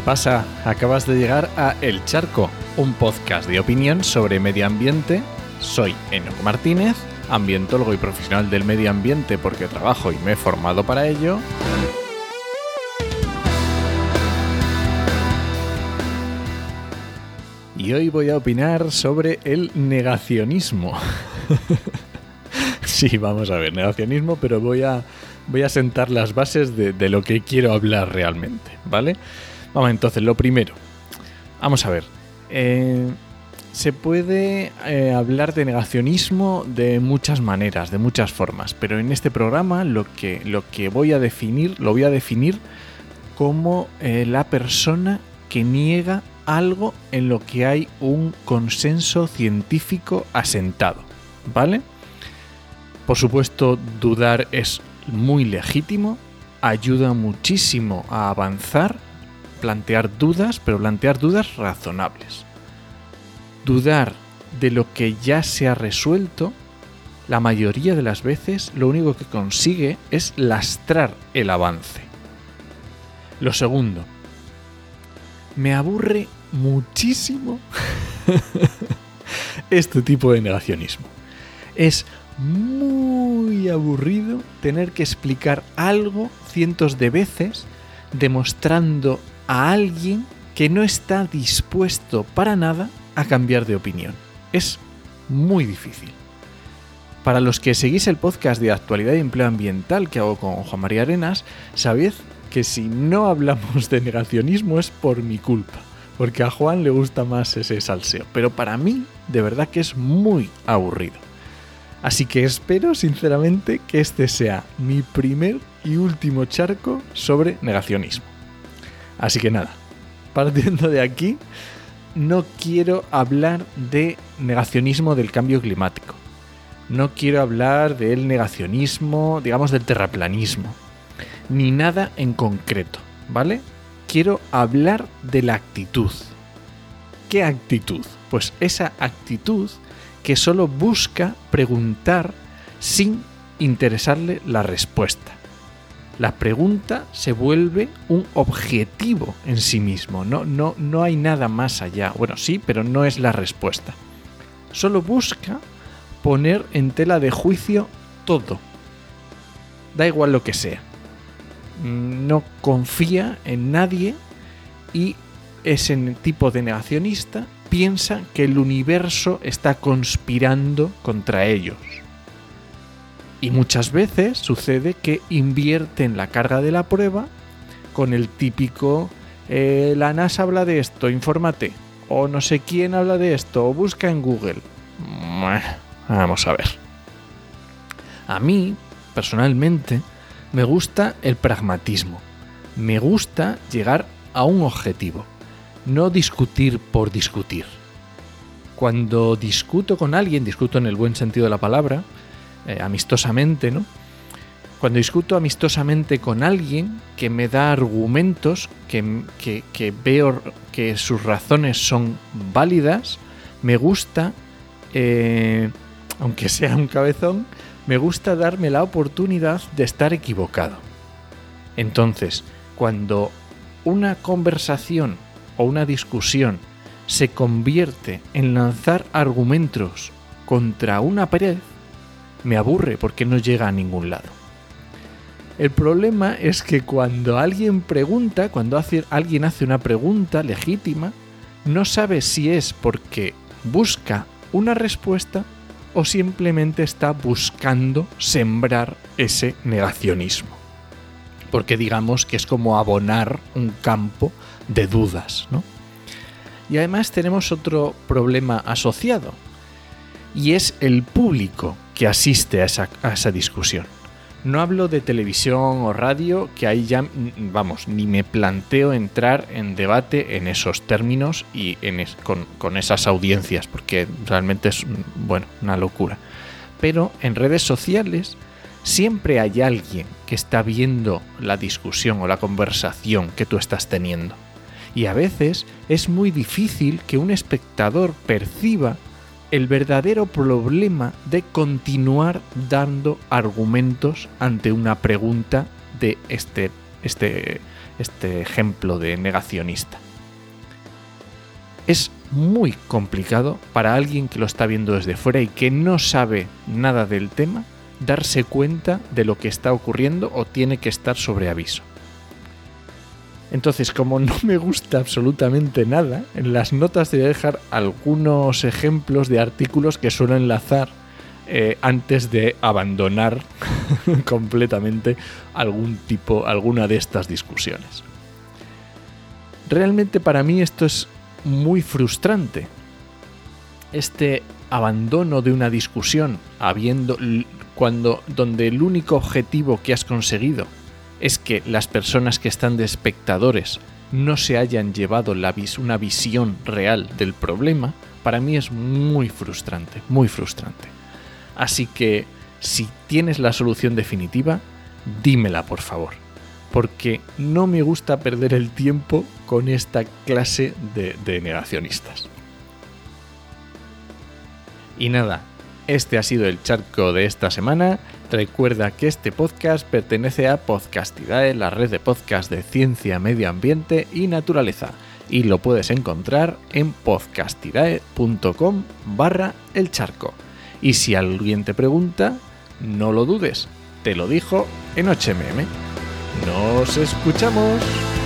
¿Qué pasa? Acabas de llegar a El Charco, un podcast de opinión sobre medio ambiente. Soy Enoco Martínez, ambientólogo y profesional del medio ambiente porque trabajo y me he formado para ello. Y hoy voy a opinar sobre el negacionismo. sí, vamos a ver, negacionismo, pero voy a, voy a sentar las bases de, de lo que quiero hablar realmente, ¿vale? Vamos, entonces, lo primero. Vamos a ver. Eh, se puede eh, hablar de negacionismo de muchas maneras, de muchas formas, pero en este programa lo que, lo que voy a definir, lo voy a definir como eh, la persona que niega algo en lo que hay un consenso científico asentado, ¿vale? Por supuesto, dudar es muy legítimo, ayuda muchísimo a avanzar plantear dudas, pero plantear dudas razonables. Dudar de lo que ya se ha resuelto, la mayoría de las veces lo único que consigue es lastrar el avance. Lo segundo, me aburre muchísimo este tipo de negacionismo. Es muy aburrido tener que explicar algo cientos de veces demostrando a alguien que no está dispuesto para nada a cambiar de opinión. Es muy difícil. Para los que seguís el podcast de actualidad y empleo ambiental que hago con Juan María Arenas, sabéis que si no hablamos de negacionismo es por mi culpa, porque a Juan le gusta más ese salseo, pero para mí de verdad que es muy aburrido. Así que espero sinceramente que este sea mi primer y último charco sobre negacionismo. Así que nada, partiendo de aquí, no quiero hablar de negacionismo del cambio climático. No quiero hablar del negacionismo, digamos, del terraplanismo. Ni nada en concreto, ¿vale? Quiero hablar de la actitud. ¿Qué actitud? Pues esa actitud que solo busca preguntar sin interesarle la respuesta la pregunta se vuelve un objetivo en sí mismo. No, no, no hay nada más allá. Bueno, sí, pero no es la respuesta. Solo busca poner en tela de juicio todo. Da igual lo que sea. No confía en nadie y ese tipo de negacionista piensa que el universo está conspirando contra ellos. Y muchas veces sucede que invierten la carga de la prueba con el típico eh, la NASA habla de esto, infórmate. O no sé quién habla de esto, o busca en Google. Vamos a ver. A mí, personalmente, me gusta el pragmatismo. Me gusta llegar a un objetivo, no discutir por discutir. Cuando discuto con alguien, discuto en el buen sentido de la palabra, eh, amistosamente, ¿no? Cuando discuto amistosamente con alguien que me da argumentos, que, que, veo que sus razones son válidas, me gusta, eh, aunque sea un cabezón, me gusta darme la oportunidad de estar equivocado. Entonces, cuando una conversación o una discusión se convierte en lanzar argumentos contra una pared, me aburre porque no llega a ningún lado. El problema es que cuando alguien pregunta, cuando alguien hace una pregunta legítima, no sabe si es porque busca una respuesta o simplemente está buscando sembrar ese negacionismo. Porque digamos que es como abonar un campo de dudas, ¿no? Y además tenemos otro problema asociado, y es el público que asiste a esa, discusión. No hablo de televisión o radio, que ahí ya, vamos, ni me planteo entrar en debate en esos términos y con, con, esas audiencias, porque realmente es, bueno, una locura. Pero en redes sociales siempre hay alguien que está viendo la discusión o la conversación que tú estás teniendo. Y a veces es muy difícil que un espectador perciba el verdadero problema de continuar dando argumentos ante una pregunta de este, este este ejemplo de negacionista. Es muy complicado para alguien que lo está viendo desde fuera y que no sabe nada del tema darse cuenta de lo que está ocurriendo o tiene que estar sobre aviso. Entonces, como no me gusta absolutamente nada, en las notas te voy a dejar algunos ejemplos de artículos que suelo enlazar eh, antes de abandonar completamente algún tipo, alguna de estas discusiones. Realmente para mí esto es muy frustrante. Este abandono de una discusión, habiendo cuando donde el único objetivo que has conseguido es que las personas que están de espectadores no se hayan llevado una visión real del problema, para mí es muy frustrante, muy frustrante. Así que si tienes la solución definitiva, dímela por favor, porque no me gusta perder el tiempo con esta clase de, de negacionistas. Y nada, este ha sido el charco de esta semana. Recuerda que este podcast pertenece a Podcastidae, la red de podcast de ciencia, medio ambiente y naturaleza, y lo puedes encontrar en podcastidae.com barra el charco. Y si alguien te pregunta, no lo dudes, te lo dijo en HMM. ¡Nos escuchamos!